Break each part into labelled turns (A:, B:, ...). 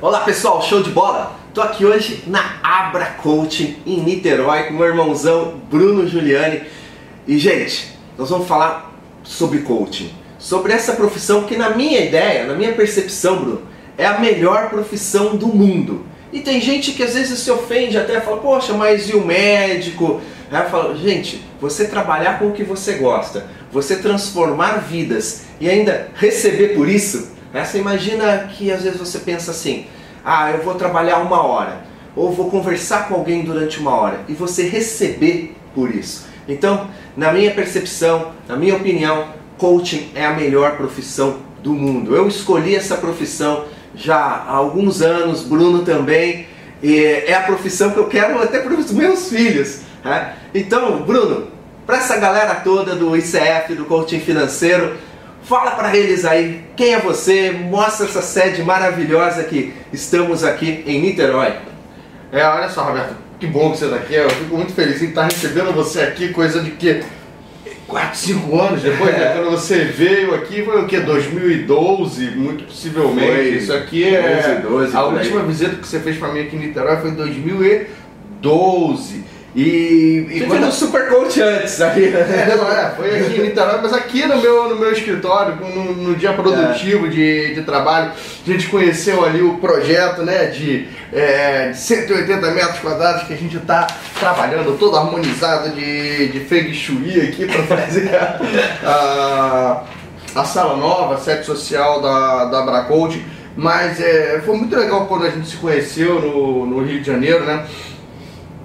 A: Olá pessoal, show de bola? Tô aqui hoje na Abra Coaching em Niterói com meu irmãozão Bruno Giuliani. E gente, nós vamos falar sobre coaching, sobre essa profissão que na minha ideia, na minha percepção, Bruno, é a melhor profissão do mundo. E tem gente que às vezes se ofende até fala, poxa, mas e o médico? Aí eu falo, gente, você trabalhar com o que você gosta, você transformar vidas e ainda receber por isso, né? você imagina que às vezes você pensa assim, ah, eu vou trabalhar uma hora, ou vou conversar com alguém durante uma hora, e você receber por isso. Então, na minha percepção, na minha opinião, coaching é a melhor profissão do mundo. Eu escolhi essa profissão já há alguns anos, Bruno também, e é a profissão que eu quero até para os meus filhos. Né? Então, Bruno, para essa galera toda do ICF, do coaching financeiro, fala para eles aí quem é você, mostra essa sede maravilhosa que estamos aqui em Niterói.
B: É, olha só, Roberto, que bom que você está aqui. Eu fico muito feliz em estar recebendo você aqui, coisa de que 4, 5 anos depois, né? Quando você veio aqui, foi o que? 2012, muito possivelmente.
A: Foi
B: Isso aqui é.
A: 11, 12,
B: a última visita que você fez para mim aqui em Niterói foi em 2012. E, e quando-
A: foi no Super Coach antes aí.
B: É, não, é, foi aqui em Niterói, mas aqui no meu, no meu escritório, no, no dia produtivo de, de trabalho, a gente conheceu ali o projeto né, de, é, de 180 metros quadrados que a gente está trabalhando, todo harmonizado de, de Feng Shui aqui para fazer a, a, a sala nova, a sede social da, da Abracoach. Mas é, foi muito legal quando a gente se conheceu no, no Rio de Janeiro, né?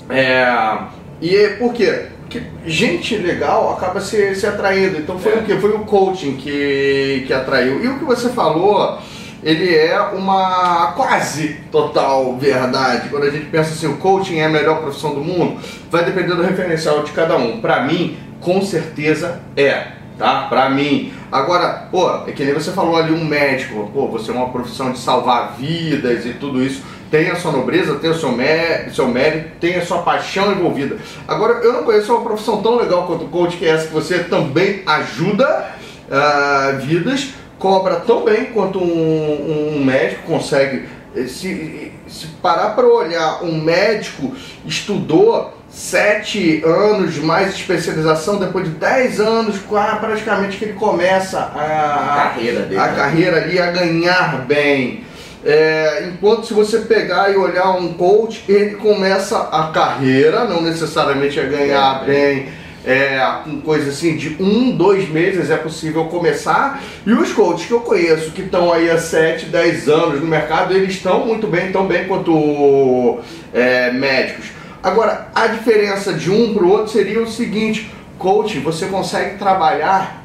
B: É, e é por quê? Porque gente legal acaba se, se atraindo. Então foi
A: É.
B: o quê? Foi o coaching que, que atraiu. E o que você falou, ele é uma quase total verdade. Quando a gente pensa assim, o coaching é a melhor profissão do mundo, vai depender do referencial de cada um. Pra mim, com certeza é. Tá? Pra mim. Agora, pô, é que nem você falou ali, um médico. Pô, você é uma profissão de salvar vidas e tudo isso tem a sua nobreza, tem o seu, mé seu mérito, tem a sua paixão envolvida. Agora, eu não conheço uma profissão tão legal quanto o coach, que é essa que você também ajuda ah, vidas, cobra tão bem quanto um, um médico consegue. Se, se parar para olhar, um médico estudou sete anos mais especialização, depois de dez anos, praticamente que ele começa a,
A: A carreira dele,
B: a
A: né?
B: carreira ali a ganhar bem. É, enquanto se você pegar e olhar um coach, ele começa a carreira, não necessariamente a ganhar
A: É,
B: bem, é, com coisa assim de um, dois meses é possível começar. E os coaches que eu conheço, que estão aí há 7, 10 anos no mercado, eles estão muito bem, tão bem quanto é, médicos. Agora, a diferença de um para o outro seria o seguinte: coach, você consegue trabalhar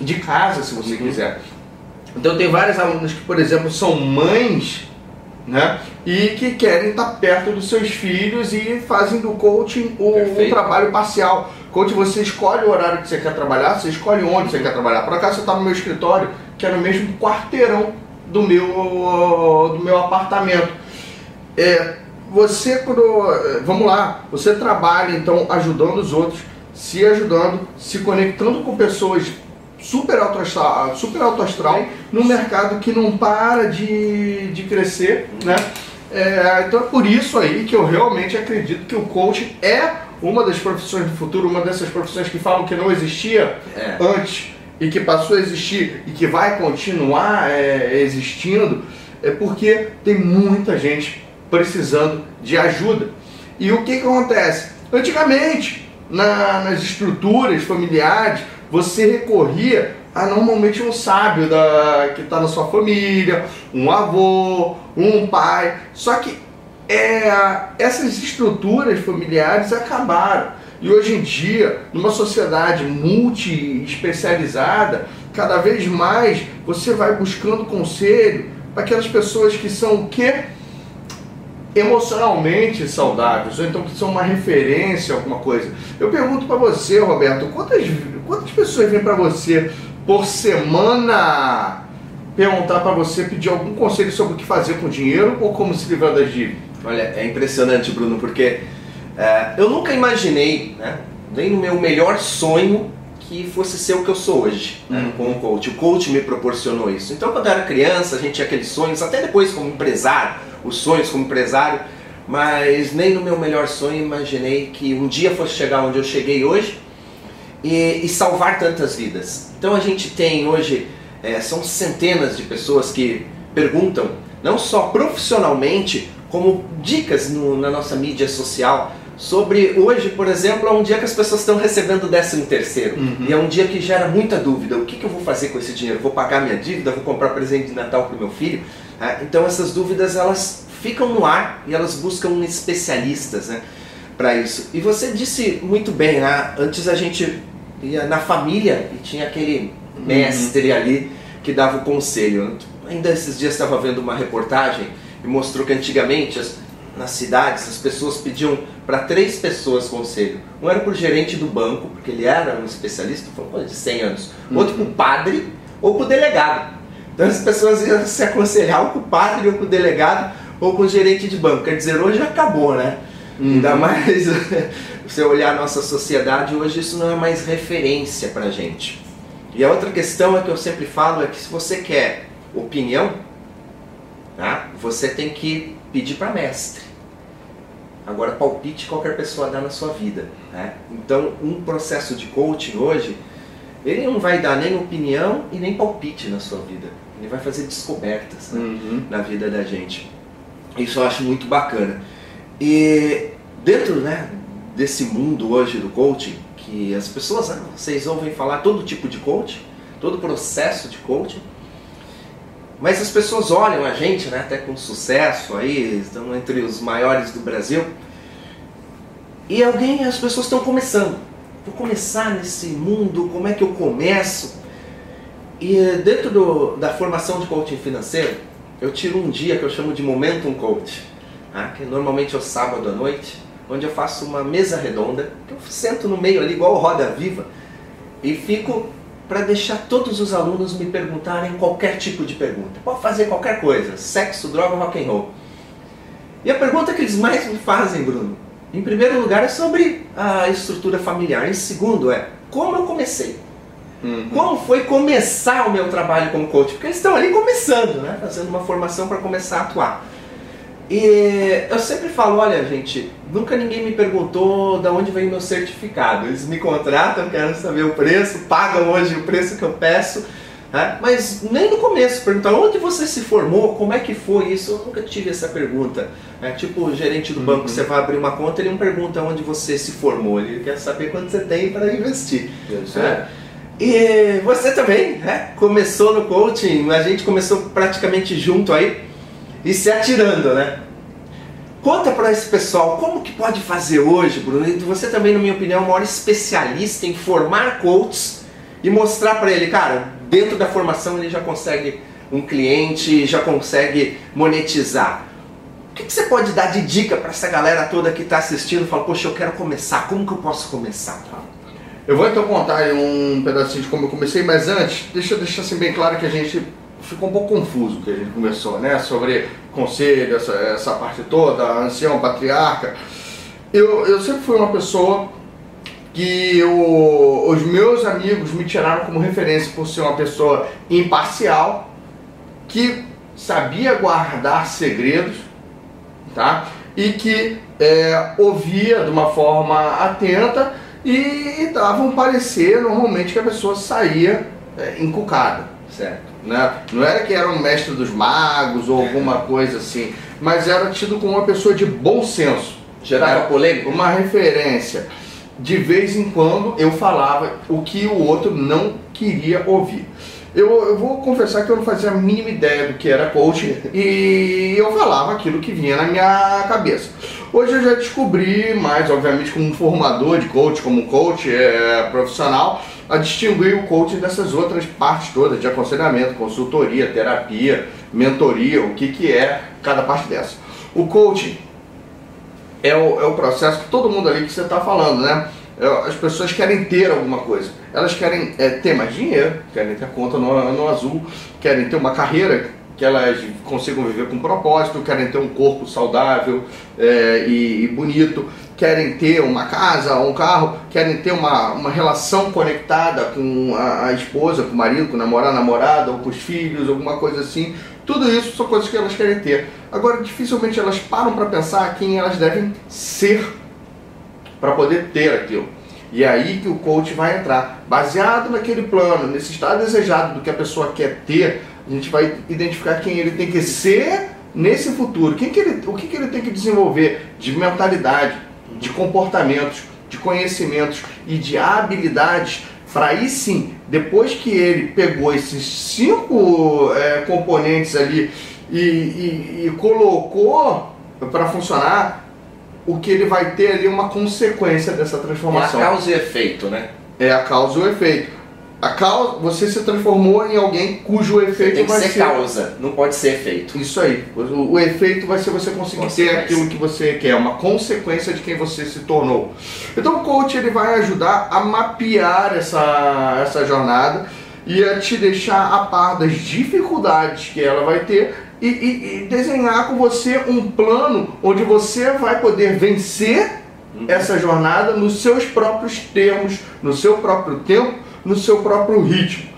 B: de casa se você quiser. Então tem vários alunos que, por exemplo, são mães, né? E que querem estar perto dos seus filhos e fazem do coaching o, um trabalho parcial. Coach, você escolhe o horário que você quer trabalhar, você escolhe onde você quer trabalhar. Por acaso você está no meu escritório, que é no mesmo quarteirão do meu, do meu apartamento. É, você quando. Vamos lá, você trabalha então ajudando os outros, se ajudando, se conectando com pessoas super alto astral, super alto astral num mercado que não para de, de crescer, né? É, então é por isso aí que eu realmente acredito que o coaching é uma das profissões do futuro, uma dessas profissões que falam que não existia
A: É.
B: antes e que passou a existir e que vai continuar é, existindo, é porque tem muita gente precisando de ajuda. E o que, que acontece? Antigamente, na- nas estruturas familiares, você recorria a normalmente um sábio da, que está na sua família, um avô, um pai. Só que é, essas estruturas familiares acabaram. E hoje em dia, numa sociedade multi-especializada, cada vez mais você vai buscando conselho para aquelas pessoas que são o quê? Emocionalmente saudáveis, ou então que são uma referência alguma coisa. Eu pergunto para você, Roberto, quantas, quantas pessoas vêm para você por semana perguntar para você, pedir algum conselho sobre o que fazer com o dinheiro ou como se livrar das dívidas?
A: Olha, é impressionante, Bruno, porque é, eu nunca imaginei, né, nem no meu melhor sonho, que fosse ser o que eu sou hoje, né,
B: Uhum.
A: como coach. O coach me proporcionou isso. Então, quando eu era criança, a gente tinha aqueles sonhos, até depois como empresário, os sonhos como empresário, mas nem no meu melhor sonho imaginei que um dia fosse chegar onde eu cheguei hoje e, e salvar tantas vidas. Então, a gente tem hoje, é, são centenas de pessoas que perguntam, não só profissionalmente, como dicas no- na nossa mídia social sobre hoje, por exemplo, é um dia que as pessoas estão recebendo o décimo terceiro
B: Uhum.
A: e é um dia que gera muita dúvida. O que, que eu vou fazer com esse dinheiro? Vou pagar minha dívida? Vou comprar presente de Natal para o meu filho? Ah, então essas dúvidas elas ficam no ar e elas buscam especialistas, né, para isso. E você disse muito bem, né? Antes a gente ia na família e tinha aquele mestre ali que dava o conselho. Ainda esses dias estava vendo uma reportagem e mostrou que antigamente as- nas cidades as pessoas pediam para três pessoas conselho. Um era para o gerente do banco, porque ele era um especialista, foi coisa de 100 anos. Outro para o padre ou para o delegado. Então as pessoas iam se aconselhar ou com o padre ou com o delegado ou com o gerente de banco. Quer dizer, hoje acabou, né?
B: Uhum.
A: Ainda mais você olhar a nossa sociedade, hoje isso não é mais referência pra gente. E a outra questão é que eu sempre falo é que se você quer opinião, tá? você tem que pedir para mestre. Agora, palpite qualquer pessoa dá na sua vida. Né? Então, um processo de coaching hoje, ele não vai dar nem opinião e nem palpite na sua vida. Ele vai fazer descobertas né?
B: Uhum.
A: na vida da gente. Isso eu acho muito bacana. E dentro né, desse mundo hoje do coaching, que as pessoas, né, vocês ouvem falar todo tipo de coaching, todo processo de coaching, mas as pessoas olham a gente, né, até com sucesso aí, estão entre os maiores do Brasil, e alguém, as pessoas estão começando. Vou começar nesse mundo, como é que eu começo? E eh, dentro do- da formação de coaching financeiro, eu tiro um dia que eu chamo de Momentum Coach, tá? que normalmente é o sábado à noite, onde eu faço uma mesa redonda, que eu sento no meio ali, igual roda viva, e fico para deixar todos os alunos me perguntarem qualquer tipo de pergunta. Pode fazer qualquer coisa, sexo, droga, rock and roll. E a pergunta que eles mais me fazem, Bruno, em primeiro lugar é sobre a estrutura familiar. Em segundo é como eu comecei.
B: Uhum.
A: Como foi começar o meu trabalho como coach? Porque eles estão ali começando, né? Fazendo uma formação para começar a atuar. E eu sempre falo, olha gente, nunca ninguém me perguntou de onde vem meu certificado. Eles me contratam, querem saber o preço, pagam hoje o preço que eu peço. né? Mas nem no começo, perguntaram onde você se formou, como é que foi isso? Eu nunca tive essa pergunta. É tipo o gerente do banco,
B: Uhum.
A: você vai abrir uma conta, ele não pergunta onde você se formou, ele quer saber quanto você tem para investir.
B: Isso
A: né? E você também, né? Começou no coaching, a gente começou praticamente junto aí e se atirando, né? Conta para esse pessoal como que pode fazer hoje, Bruno. E você também, na minha opinião, é o maior especialista em formar coaches e mostrar para ele, cara, dentro da formação ele já consegue um cliente, já consegue monetizar. O que, que você pode dar de dica para essa galera toda que está assistindo? Fala, poxa, eu quero começar. Como que eu posso começar?
B: Eu vou então contar um pedacinho de como eu comecei, mas antes, deixa eu deixar assim bem claro que a gente ficou um pouco confuso que a gente começou, né? Sobre conselho, essa, essa parte toda, ancião, patriarca. Eu, eu sempre fui uma pessoa que os meus amigos me tiraram como referência por ser uma pessoa imparcial, que sabia guardar segredos, tá? E que é, ouvia de uma forma atenta e dava um parecer normalmente que a pessoa saía é, encucada, certo? Né? Não era que era um mestre dos magos ou alguma coisa assim, mas era tido como uma pessoa de bom senso.
A: Gerava
B: Era
A: polêmica?
B: Uma referência. De vez em quando eu falava o que o outro não queria ouvir. Eu, eu vou confessar que eu não fazia a mínima ideia do que era coaching e eu falava aquilo que vinha na minha cabeça. Hoje eu já descobri mais, obviamente, como formador de coach, como coach é, profissional, a distinguir o coaching dessas outras partes todas de aconselhamento, consultoria, terapia, mentoria, o que, que é cada parte dessa. O coaching é o, é o processo que todo mundo ali que você está falando, né? É, As pessoas querem ter alguma coisa. Elas querem é, ter mais dinheiro, querem ter conta no, no azul, querem ter uma carreira que elas consigam viver com propósito, querem ter um corpo saudável é, e, e, bonito, querem ter uma casa, um carro, querem ter uma, uma relação conectada com a, a esposa, com o marido, com o namorado, namorada, ou com os filhos, alguma coisa assim. Tudo isso são coisas que elas querem ter. Agora, dificilmente elas param para pensar quem elas devem ser para poder ter aquilo. E é aí que o coach vai entrar. Baseado naquele plano, nesse estado desejado do que a pessoa quer ter, a gente vai identificar quem ele tem que ser nesse futuro. Quem que ele, o que, que ele tem que desenvolver de mentalidade, de comportamentos, de conhecimentos e de habilidades para aí sim, depois que ele pegou esses cinco é, componentes ali e, e, e colocou para funcionar, o que ele vai ter ali é uma consequência dessa transformação.
A: É a causa e efeito, né?
B: É a causa e o efeito. A causa, você se transformou em alguém cujo efeito
A: Tem que
B: vai
A: ser, causa, não pode ser efeito.
B: Isso aí. O, o efeito vai ser você conseguir ter aquilo que você quer, uma consequência de quem você se tornou. Então o coach ele vai ajudar a mapear essa, essa jornada e a te deixar a par das dificuldades que ela vai ter e, e, e desenhar com você um plano onde você vai poder vencer uhum. essa jornada nos seus próprios termos, no seu próprio tempo, no seu próprio ritmo.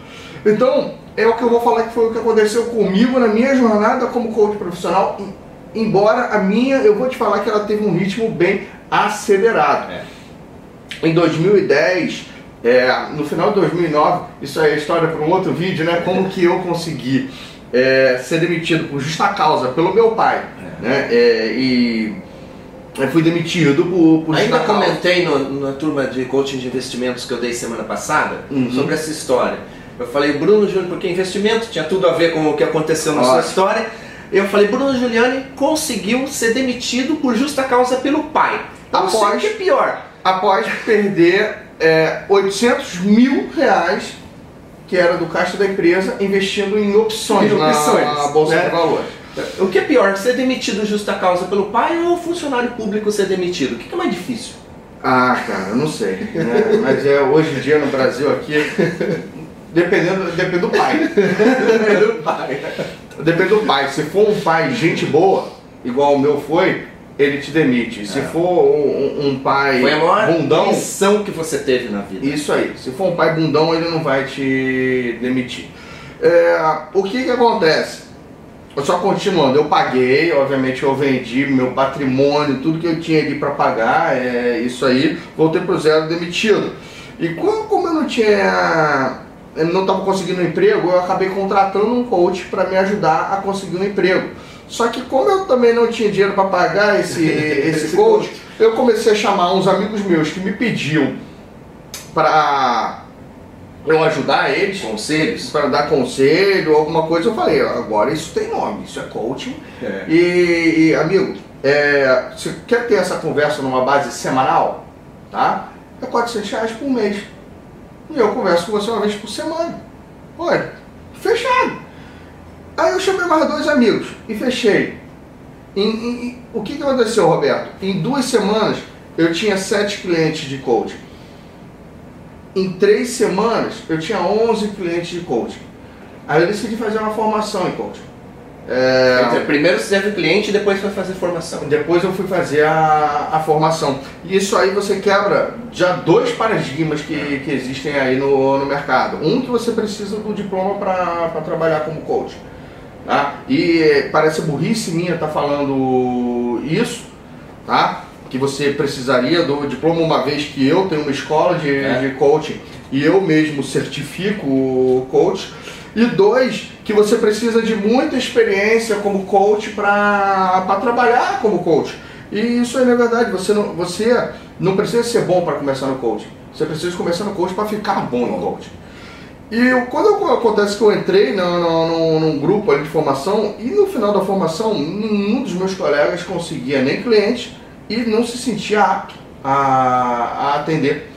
B: Então, é o que eu vou falar que foi o que aconteceu comigo na minha jornada como coach profissional. Embora a minha, eu vou te falar que ela teve um ritmo bem acelerado. É. Em 2010, é, no final de 2009, isso aí é história para um outro vídeo, né? Como que eu consegui é, ser demitido por justa causa pelo meu pai, é. né? É, e eu fui demitido por, por
A: Ainda comentei no, na turma de coaching de investimentos que eu dei semana passada uhum. sobre essa história. Eu falei, Bruno Júnior, porque investimento tinha tudo a ver com o que aconteceu na sua história. Eu falei, Bruno Giuliani conseguiu ser demitido por justa causa pelo pai.
B: Após,
A: que é pior.
B: Após perder é, 800 mil reais que era do caixa da empresa investindo em opções, em opções na Bolsa né? de Valores.
A: O que é pior, ser demitido justa causa pelo pai ou funcionário público ser demitido? O que é mais difícil?
B: Ah, cara, eu não sei. Né? Mas é, hoje em dia no Brasil aqui, dependendo, depende do pai. depende do pai. Depende do pai. Se for um pai gente boa, igual o meu foi, ele te demite. Se é. for um, um, pai bundão,
A: missão que você teve na vida.
B: Isso aí. Se for um pai bundão, ele não vai te demitir. É, o que que acontece? Só continuando, eu paguei, obviamente eu vendi meu patrimônio, tudo que eu tinha ali para pagar, é isso aí, voltei pro zero demitido. E como, como eu não tinha, eu não estava conseguindo um emprego, eu acabei contratando um coach para me ajudar a conseguir um emprego. Só que como eu também não tinha dinheiro para pagar esse, esse, esse coach, eu comecei a chamar uns amigos meus que me pediam para eu ajudar eles,
A: conselhos,
B: para dar conselho, alguma coisa, eu falei, agora isso tem nome, isso é coaching. É. E, e, amigo, é, você quer ter essa conversa numa base semanal, tá? É 400 reais por mês. E eu converso com você uma vez por semana. Olha, fechado. Aí eu chamei mais dois amigos e fechei. Em, em, o que, que aconteceu, Roberto? Em duas semanas eu tinha sete clientes de coaching. Em três semanas eu tinha 11 clientes de coaching. Aí eu decidi fazer uma formação em coaching.
A: É... primeiro você teve cliente e depois foi fazer formação.
B: Depois eu fui fazer a, a formação. E isso aí você quebra já dois paradigmas que, que existem aí no, no mercado. Um que você precisa do diploma para trabalhar como coach. Tá? E parece burrice minha estar tá falando isso, tá? que você precisaria do diploma uma vez que eu tenho uma escola de, é. de coaching e eu mesmo certifico o coach. E dois, que você precisa de muita experiência como coach para trabalhar como coach. E isso é na verdade, você não, você não precisa ser bom para começar no coaching. Você precisa começar no coaching para ficar bom no coaching. E quando acontece que eu entrei no, no, num grupo ali de formação, e no final da formação, nenhum dos meus colegas conseguia nem cliente e não se sentia apto a, a atender.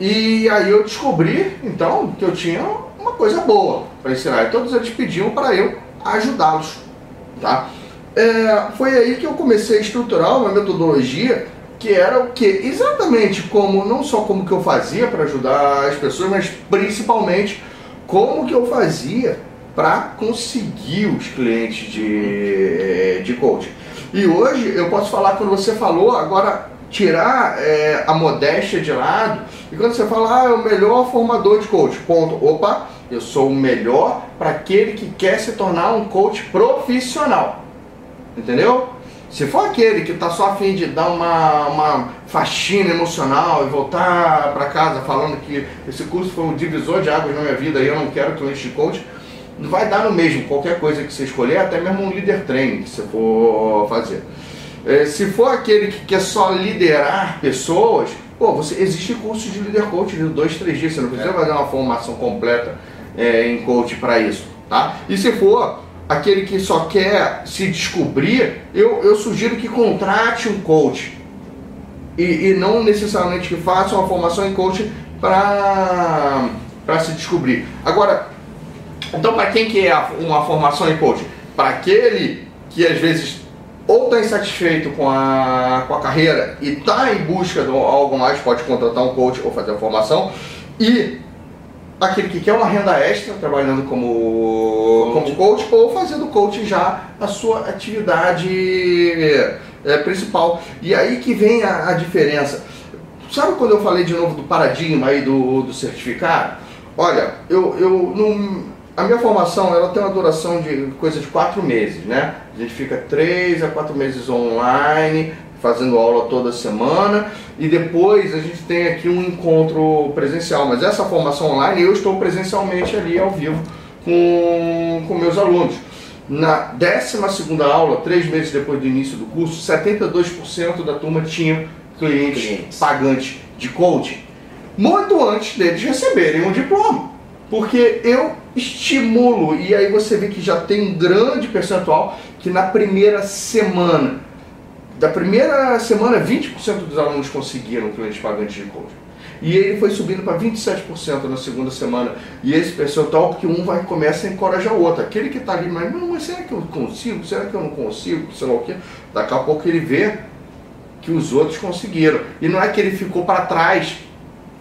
B: E aí eu descobri, então, que eu tinha uma coisa boa para ensinar. E todos eles pediam para eu ajudá-los. Tá? É, foi aí que eu comecei a estruturar uma metodologia que era o que exatamente como não só como que eu fazia para ajudar as pessoas, mas principalmente como que eu fazia para conseguir os clientes de, de coaching. E hoje eu posso falar, quando você falou, agora tirar é, a modéstia de lado, e quando você fala, ah, é o melhor formador de coach, ponto. Opa, eu sou o melhor para aquele que quer se tornar um coach profissional. Entendeu? Se for aquele que está só a fim de dar uma, uma faxina emocional e voltar para casa falando que esse curso foi um divisor de águas na minha vida e eu não quero cliente de coach, vai dar no mesmo, qualquer coisa que você escolher, até mesmo um líder training que você for fazer. É, se for aquele que quer só liderar pessoas, pô, você, existe curso de líder coach de dois, três dias, você não precisa é. fazer uma formação completa é, em coach para isso, tá? E se for aquele que só quer se descobrir, eu, eu sugiro que contrate um coach e, e não necessariamente que faça uma formação em coach para se descobrir. Agora, então, para quem que é uma formação em coaching? Para aquele que às vezes ou está insatisfeito com a, com a carreira e está em busca de algo mais, pode contratar um coach ou fazer a formação. E aquele que quer uma renda extra trabalhando como coach, como coach ou fazendo coach já a sua atividade é, principal. E aí que vem a, a, diferença. Sabe quando eu falei de novo do paradigma aí do, do certificado? Olha, eu, eu não a minha formação ela tem uma duração de coisa de quatro meses, né? A gente fica três a quatro meses online, fazendo aula toda semana e depois a gente tem aqui um encontro presencial. Mas essa formação online eu estou presencialmente ali ao vivo com, com meus alunos. Na 12 aula, três meses depois do início do curso, 72% da turma tinha clientes, clientes pagantes de coaching, muito antes deles receberem um diploma. Porque eu estimulo, e aí você vê que já tem um grande percentual que na primeira semana, da primeira semana, 20% dos alunos conseguiram clientes pagantes de coaching. E ele foi subindo para 27% na segunda semana. E esse percentual, porque um vai começa a encorajar o outro. Aquele que está ali, mas, não, mas será que eu consigo? Será que eu não consigo? Sei lá o quê. Daqui a pouco ele vê que os outros conseguiram. E não é que ele ficou para trás.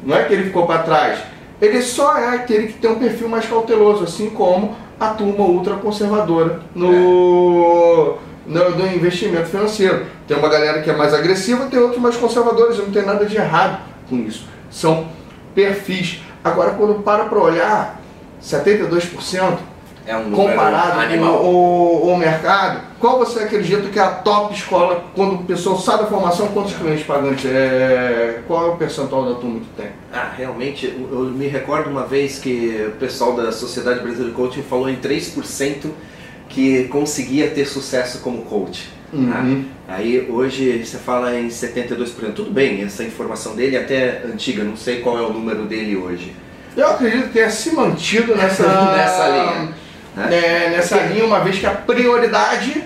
B: Não é que ele ficou para trás ele só é aquele que tem um perfil mais cauteloso, assim como a turma ultraconservadora no, no, no investimento financeiro. Tem uma galera que é mais agressiva, tem outros mais conservadores, não tem nada de errado com isso. São perfis. Agora, quando para para olhar, 72% é um comparado com o, o, mercado, qual você acredita que é a top escola quando o pessoal sai da formação, quantos clientes pagantes? É, qual é o percentual da turma que tem?
A: Ah, realmente, eu me recordo uma vez que o pessoal da Sociedade Brasileira de Coaching falou em 3% que conseguia ter sucesso como coach. Uhum. Tá? Aí hoje você fala em 72%. Tudo bem, essa informação dele é até antiga, não sei qual é o número dele hoje.
B: Eu acredito que tenha se mantido nessa, nessa linha né, nessa linha, uma vez que a prioridade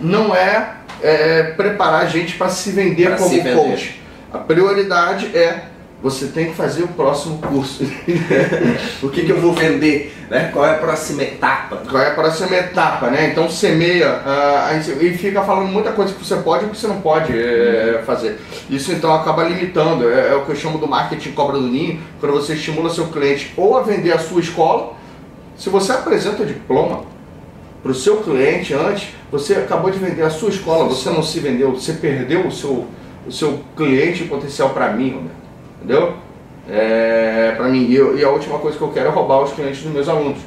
B: não é, é preparar a gente para se vender pra como se vender. coach. A prioridade é você tem que fazer o próximo curso.
A: o que, que eu vou vender? Né? Qual é a próxima etapa?
B: Qual é a próxima etapa, né? Então semeia uh, e fica falando muita coisa que você pode e que você não pode é, fazer. Isso então acaba limitando. É, é, o que eu chamo do marketing cobra do ninho, quando você estimula seu cliente ou a vender a sua escola se você apresenta o diploma para o seu cliente antes, você acabou de vender a sua escola, você não se vendeu, você perdeu o seu, o seu cliente potencial para mim, né? Entendeu? É, para mim, e, eu, e, a última coisa que eu quero é roubar os clientes dos meus alunos.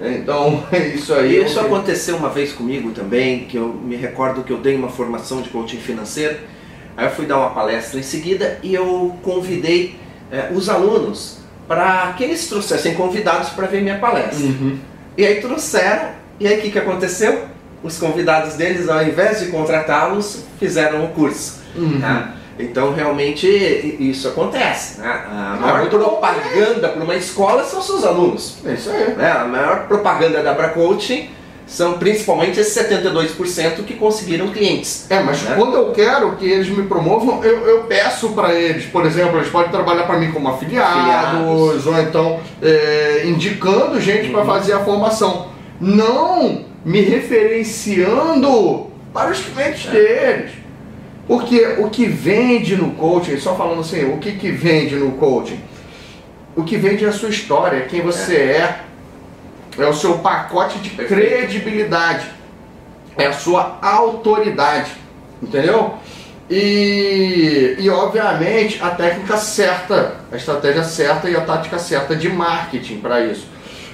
B: Então, é isso aí.
A: Isso aconteceu uma vez comigo também, que eu me recordo que eu dei uma formação de coaching financeiro, aí eu fui dar uma palestra em seguida e eu convidei é, os alunos para que eles trouxessem convidados para ver minha palestra. Uhum. E aí trouxeram, e aí o que, que aconteceu? Os convidados deles, ao invés de contratá-los, fizeram o curso. Uhum. Tá? Então realmente isso acontece. Né? A maior propaganda para uma escola são seus alunos.
B: É isso aí.
A: Né? A maior propaganda da Abra Coaching são principalmente esses 72% que conseguiram clientes.
B: É, mas né? quando eu quero que eles me promovam, eu, eu peço para eles, por exemplo, eles podem trabalhar para mim como afiliados, afiliados, ou então é, indicando gente uhum. para fazer a formação. Não me referenciando para os clientes é. deles. Porque o que vende no coaching, só falando assim, o que, que vende no coaching? O que vende é a sua história, quem você é, é é o seu pacote de credibilidade, é a sua autoridade, entendeu? E, e obviamente a técnica certa, a estratégia certa e a tática certa de marketing para isso.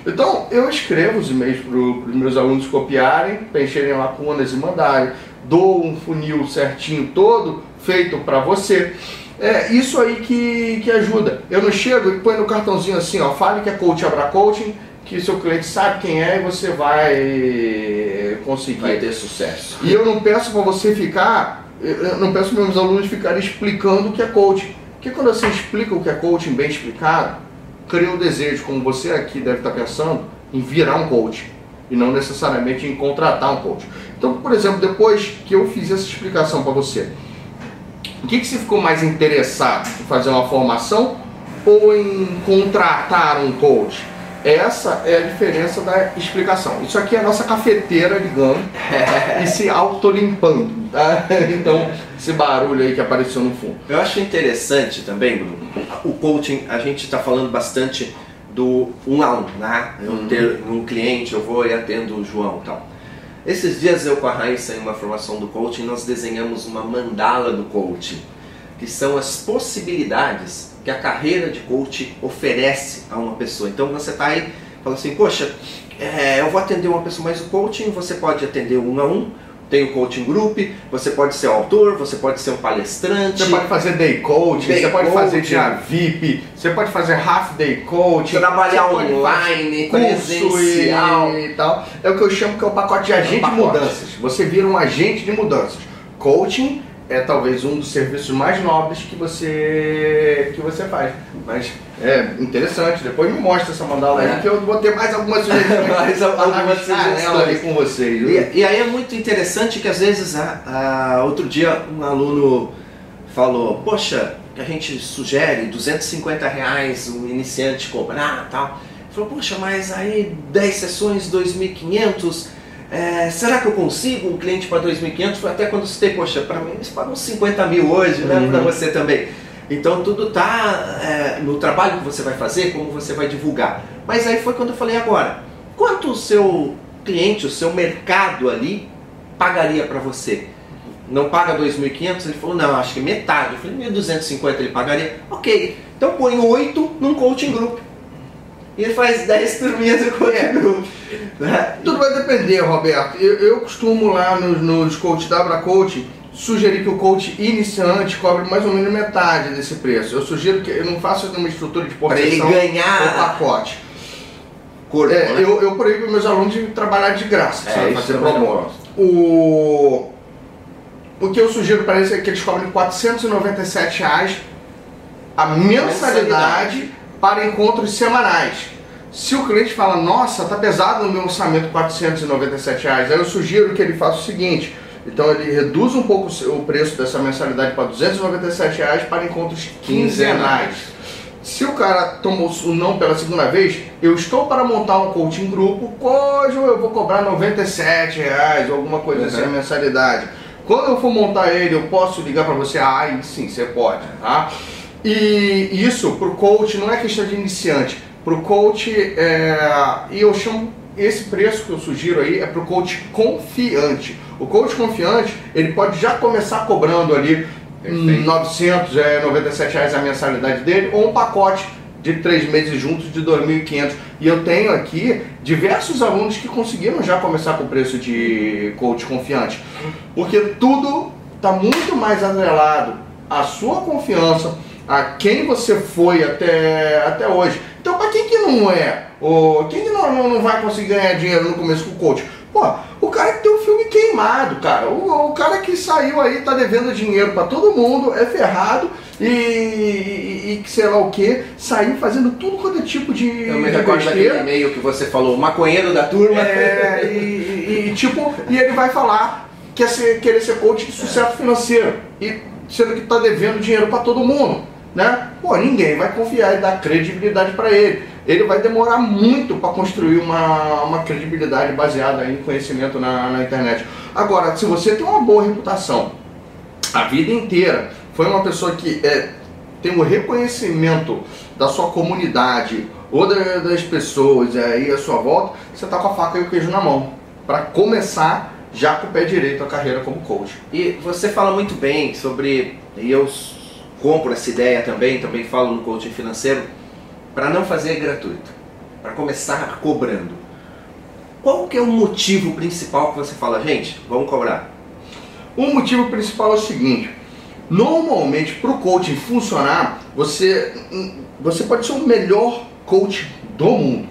B: Então eu escrevo os e-mails para os meus alunos copiarem, preencherem lacunas e mandarem. Dou um funil certinho todo feito para você. É isso aí que, que ajuda. Eu não chego e põe no cartãozinho assim, ó, fale que é coach abra coaching, que seu cliente sabe quem é e você vai conseguir.
A: Vai ter sucesso.
B: E eu não peço para você ficar, eu não peço para meus alunos ficarem explicando o que é coaching. Porque quando você explica o que é coaching bem explicado, cria o um desejo, como você aqui deve estar pensando, em virar um coach. E não necessariamente em contratar um coach. Então, por exemplo, depois que eu fiz essa explicação para você, o que, que você ficou mais interessado? Em fazer uma formação ou em contratar um coach? Essa é a diferença da explicação. Isso aqui é a nossa cafeteira ligando e se autolimpando. Tá? Então, esse barulho aí que apareceu no fundo.
A: Eu acho interessante também, Bruno, o coaching, a gente está falando bastante do um a um, né? Eu uhum. ter um cliente, eu vou e atendo o João e tal. Esses dias eu com a Raíssa em uma formação do coaching, nós desenhamos uma mandala do coaching, que são as possibilidades que a carreira de coach oferece a uma pessoa. Então você está aí, fala assim, poxa, é, eu vou atender uma pessoa, mas o coaching você pode atender um a um, tem o coaching group, você pode ser autor, você pode ser um palestrante.
B: Você pode fazer day coaching, day você pode fazer dia VIP, você pode fazer half day coaching.
A: Trabalhar online, presencial
B: e, e tal. É o que eu chamo que é o pacote de agente é um pacote. de mudanças. Você vira um agente de mudanças. Coaching é talvez um dos serviços mais nobres que você que você faz. Mas é interessante. Depois me mostra essa mandala é. aí que eu vou ter mais algumas sugestões. mais algumas sugestões com vocês.
A: E, e, aí é muito interessante que às vezes, outro dia um aluno falou, poxa, que a gente sugere 250 reais o iniciante cobrar tal. Ele falou, poxa, mas aí 10 sessões, 2.500 é, será que eu consigo um cliente para 2.500? Foi até quando citei, poxa, para mim eles pagam 50 mil hoje, né? Uhum. Para você também. Então tudo está é, no trabalho que você vai fazer, como você vai divulgar. Mas aí foi quando eu falei agora, quanto o seu cliente, o seu mercado ali pagaria para você? Não paga 2.500? Ele falou, não, acho que metade. Eu falei, 1.250 ele pagaria. Ok, então põe 8 num coaching group e ele faz 10 turminhas do coach é.
B: Né? Tudo vai depender, Roberto. Eu, eu costumo lá nos, nos coach da Abra Coach sugerir que o coach iniciante cobre mais ou menos metade desse preço. Eu sugiro que eu não faça uma estrutura de
A: porcentagem para ele ganhar
B: o pacote.
A: Corpo,
B: é, né? eu, eu proíbo meus alunos de trabalhar de graça,
A: é, sabe? Fazer
B: promo. O o que eu sugiro para eles é que eles cobrem 497 reais a mensalidade para encontros semanais. Se o cliente fala, nossa, tá pesado no meu orçamento 497 reais, aí eu sugiro que ele faça o seguinte, então ele reduz um pouco o preço dessa mensalidade para 297 reais para encontros quinzenais. Se o cara tomou o não pela segunda vez, eu estou para montar um coaching grupo, cujo eu vou cobrar 97 reais ou alguma coisa uhum. assim a mensalidade. Quando eu for montar ele, eu posso ligar para você? Ah, sim, você pode, tá? E isso para o coach não é questão de iniciante. Para o coach, é, e eu chamo esse preço que eu sugiro aí é para o coach confiante. O coach confiante ele pode já começar cobrando ali Perfeito. 997 reais a mensalidade dele ou um pacote de três meses juntos de 2.500. E eu tenho aqui diversos alunos que conseguiram já começar com o preço de coach confiante, porque tudo está muito mais atrelado à sua confiança a quem você foi até, até hoje. Então, para quem que não é? Ou quem que não, não vai conseguir ganhar dinheiro no começo com o coach? Pô, o cara que tem um filme queimado, cara. O, o cara que saiu aí, tá devendo dinheiro para todo mundo, é ferrado e, e, e, sei lá o que, saiu fazendo tudo quanto é tipo de.
A: Eu me recordo daquele e-mail que você falou, maconheiro da turma.
B: É, e, e, tipo, e ele vai falar que é ser, querer ser coach de sucesso financeiro. E sendo que tá devendo dinheiro para todo mundo né? Pô, ninguém vai confiar e dar credibilidade para ele. Ele vai demorar muito para construir uma, uma credibilidade baseada em conhecimento na, na internet. Agora, se você tem uma boa reputação, a vida inteira, foi uma pessoa que é, tem o um reconhecimento da sua comunidade ou das pessoas aí à sua volta, você está com a faca e o queijo na mão. Para começar já com o pé direito a carreira como coach.
A: E você fala muito bem sobre, e eu compro essa ideia também, também falo no coaching financeiro, para não fazer gratuito, para começar cobrando. Qual que é o motivo principal que você fala, gente, vamos cobrar?
B: O motivo principal é o seguinte, normalmente para o coaching funcionar, você, você pode ser o melhor coach do mundo.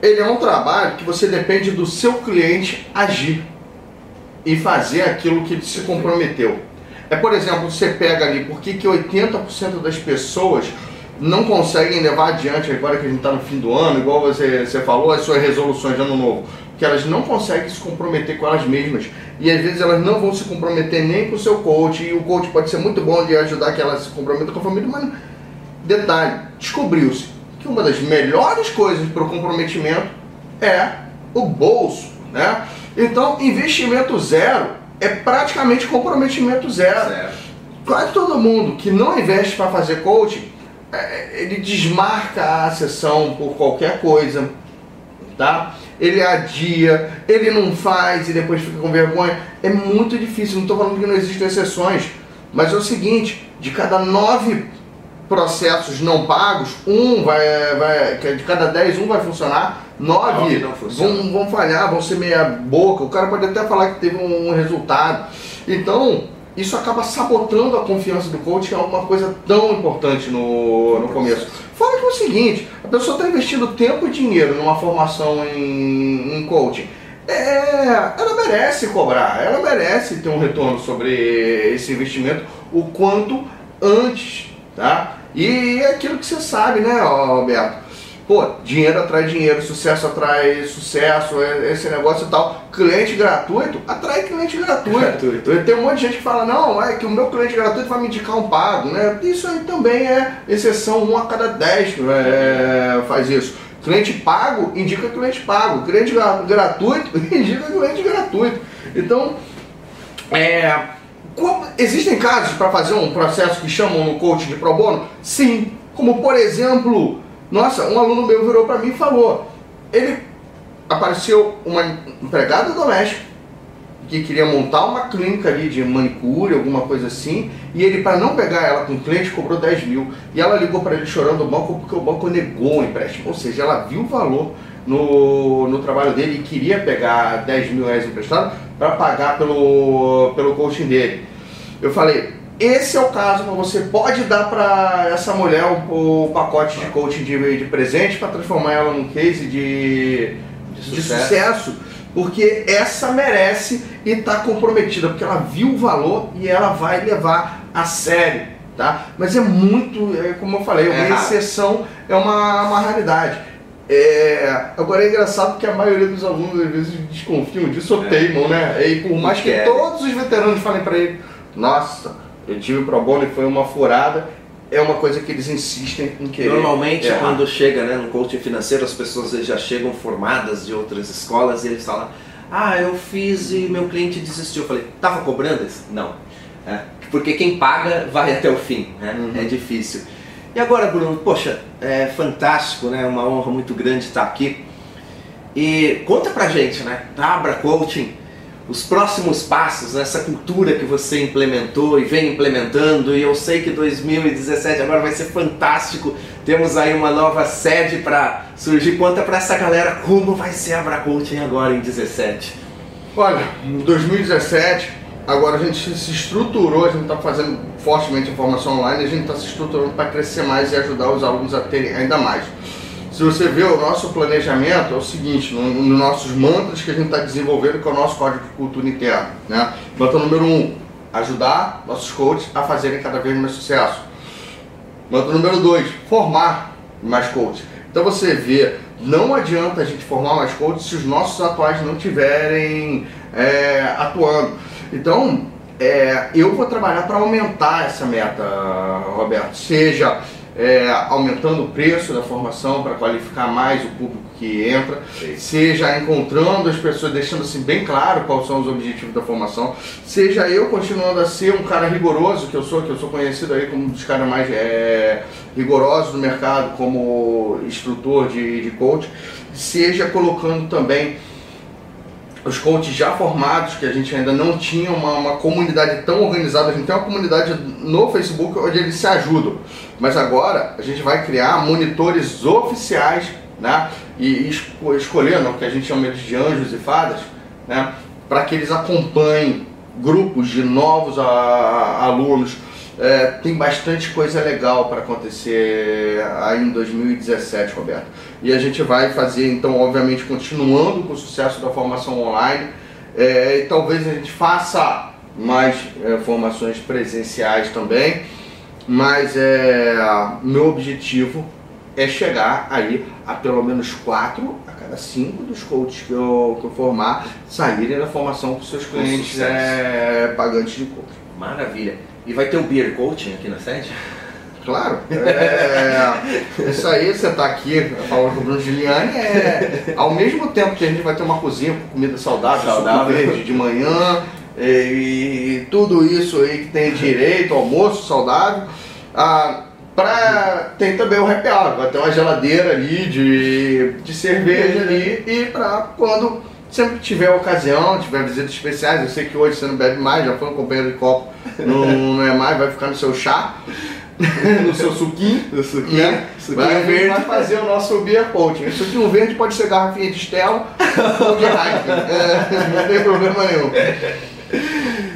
B: Ele é um trabalho que você depende do seu cliente agir e fazer aquilo que ele se comprometeu. É, por exemplo, você pega ali, por que, que 80% das pessoas não conseguem levar adiante, agora que a gente está no fim do ano, igual você, você falou, as suas resoluções de ano novo, que elas não conseguem se comprometer com elas mesmas. E às vezes elas não vão se comprometer nem com o seu coach, e o coach pode ser muito bom de ajudar que elas se comprometam com a família, mas detalhe, descobriu-se que uma das melhores coisas para o comprometimento é o bolso, né? Então, investimento zero é praticamente comprometimento zero. zero. Quase todo mundo que não investe para fazer coaching, é, ele desmarca a sessão por qualquer coisa, tá? Ele adia, ele não faz e depois fica com vergonha. É muito difícil, não estou falando que não existem exceções, mas é o seguinte, de cada nove processos não pagos, um vai, vai de cada dez, um vai funcionar, nove vão, vão falhar, vão ser meia boca, o cara pode até falar que teve um, resultado. Então, isso acaba sabotando a confiança do coach, que é uma coisa tão importante no, no começo. Fora que é o seguinte, a pessoa está investindo tempo e dinheiro numa formação em, em coaching. É, ela merece cobrar, ela merece ter um retorno sobre esse investimento o quanto antes, tá? E é aquilo que você sabe, né, Alberto? Pô, dinheiro atrai dinheiro, sucesso atrai sucesso, é, esse negócio e tal. Cliente gratuito atrai cliente gratuito. gratuito. Tem um monte de gente que fala, não, é que o meu cliente gratuito vai me indicar um pago, né? Isso aí também é exceção, um a cada dez é, faz isso. Cliente pago indica cliente pago, cliente gratuito indica cliente gratuito. Então, é, existem casos para fazer um processo que chamam no coaching de pro bono? Sim. Como por exemplo, nossa, um aluno meu virou para mim e falou: ele apareceu uma empregada doméstica que queria montar uma clínica ali de manicure, alguma coisa assim, e ele, para não pegar ela com cliente, cobrou 10 mil. E ela ligou para ele chorando o banco porque o banco negou o empréstimo. Ou seja, ela viu o valor no, no trabalho dele e queria pegar 10 mil reais emprestado para pagar pelo, pelo coaching dele. Eu falei, esse é o caso que você pode dar para essa mulher o, o, pacote de coaching de, de presente para transformar ela num case de, de, sucesso. de sucesso. porque essa merece e está comprometida, porque ela viu o valor e ela vai levar a sério. Tá? Mas é muito, é, como eu falei, uma é exceção, é uma, uma raridade. É, agora é engraçado que a maioria dos alunos às vezes desconfiam disso ou é. teimam, né? E por mais que todos os veteranos falem para ele, nossa, eu tive pro bono e foi uma furada. É uma coisa que eles insistem em querer.
A: Normalmente, errar. quando chega né, no coaching financeiro, as pessoas já chegam formadas de outras escolas e eles falam: Ah, eu fiz e meu cliente desistiu. Eu falei: Tava cobrando isso? Não. É, porque quem paga vai até o fim. Né? Uhum. É difícil. E agora, Bruno, poxa, é fantástico, né? Uma honra muito grande estar aqui. E conta pra gente, né? Abra Coaching os próximos passos, essa cultura que você implementou e vem implementando, e eu sei que 2017 agora vai ser fantástico. Temos aí uma nova sede para surgir. Conta para essa galera como vai ser a Abracoaching agora em 17.
B: Olha, em 2017, agora a gente se estruturou, a gente está fazendo fortemente a formação online, a gente está se estruturando para crescer mais e ajudar os alunos a terem ainda mais. Se você vê o nosso planejamento, é o seguinte, nos no nossos mantras que a gente está desenvolvendo, que é o nosso código de cultura interna. Né? Mantra número um, ajudar nossos coaches a fazerem cada vez mais sucesso. Mantra número dois, formar mais coaches. Então você vê, não adianta a gente formar mais coaches se os nossos atuais não estiverem é, atuando. Então, é, eu vou trabalhar para aumentar essa meta, Roberto. Seja é, aumentando o preço da formação para qualificar mais o público que entra, seja encontrando as pessoas, deixando assim bem claro quais são os objetivos da formação, seja eu continuando a ser um cara rigoroso que eu sou, que eu sou conhecido aí como um dos caras mais é, rigorosos do mercado como instrutor de, de coach, seja colocando também os coaches já formados, que a gente ainda não tinha uma, uma, comunidade tão organizada, a gente tem uma comunidade no Facebook onde eles se ajudam. Mas agora a gente vai criar monitores oficiais, né? E esco escolhendo o que a gente chama de anjos e fadas, né? Para que eles acompanhem grupos de novos alunos. É, tem bastante coisa legal para acontecer aí em 2017, Roberto. E a gente vai fazer, então, obviamente, continuando com o sucesso da formação online. É, e talvez a gente faça mais é, formações presenciais também. Mas é, meu objetivo é chegar aí a pelo menos quatro a cada cinco dos coaches que eu, que eu formar saírem da formação com seus clientes é, pagantes de coach.
A: Maravilha. E vai ter o Beer Coaching aqui na sede?
B: Claro. É, isso aí, você está aqui falando com o Bruno Giuliani, é, ao mesmo tempo que a gente vai ter uma cozinha com comida saudável, saudável. verde de manhã, e, e, tudo isso aí que tem direito, almoço saudável. Ah, pra, tem também o happy hour, vai ter uma geladeira ali de, de cerveja ali e para quando sempre tiver ocasião, tiver visitas especiais, eu sei que hoje você não bebe mais, já foi um companheiro de copo, não, não é mais, vai ficar no seu chá. no seu suquinho, no suquinho, né? suquinho vai, verde. vai fazer o nosso beer coaching. O suquinho verde pode ser garrafinha de Stella ou de Heineken, é, não tem problema nenhum.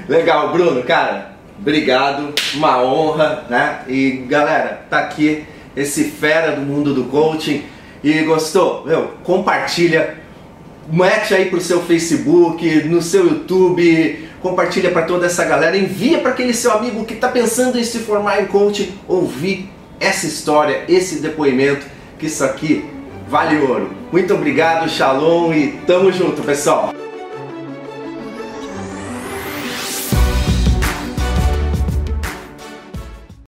A: Legal, Bruno, cara, obrigado, uma honra, né? E galera, tá aqui esse fera do mundo do coaching e gostou? Meu, compartilha, mete aí pro seu Facebook, no seu YouTube, compartilha para toda essa galera, envia para aquele seu amigo que está pensando em se formar em coaching ouvir essa história, esse depoimento, que isso aqui vale ouro. Muito obrigado, Shalom e tamo junto, pessoal.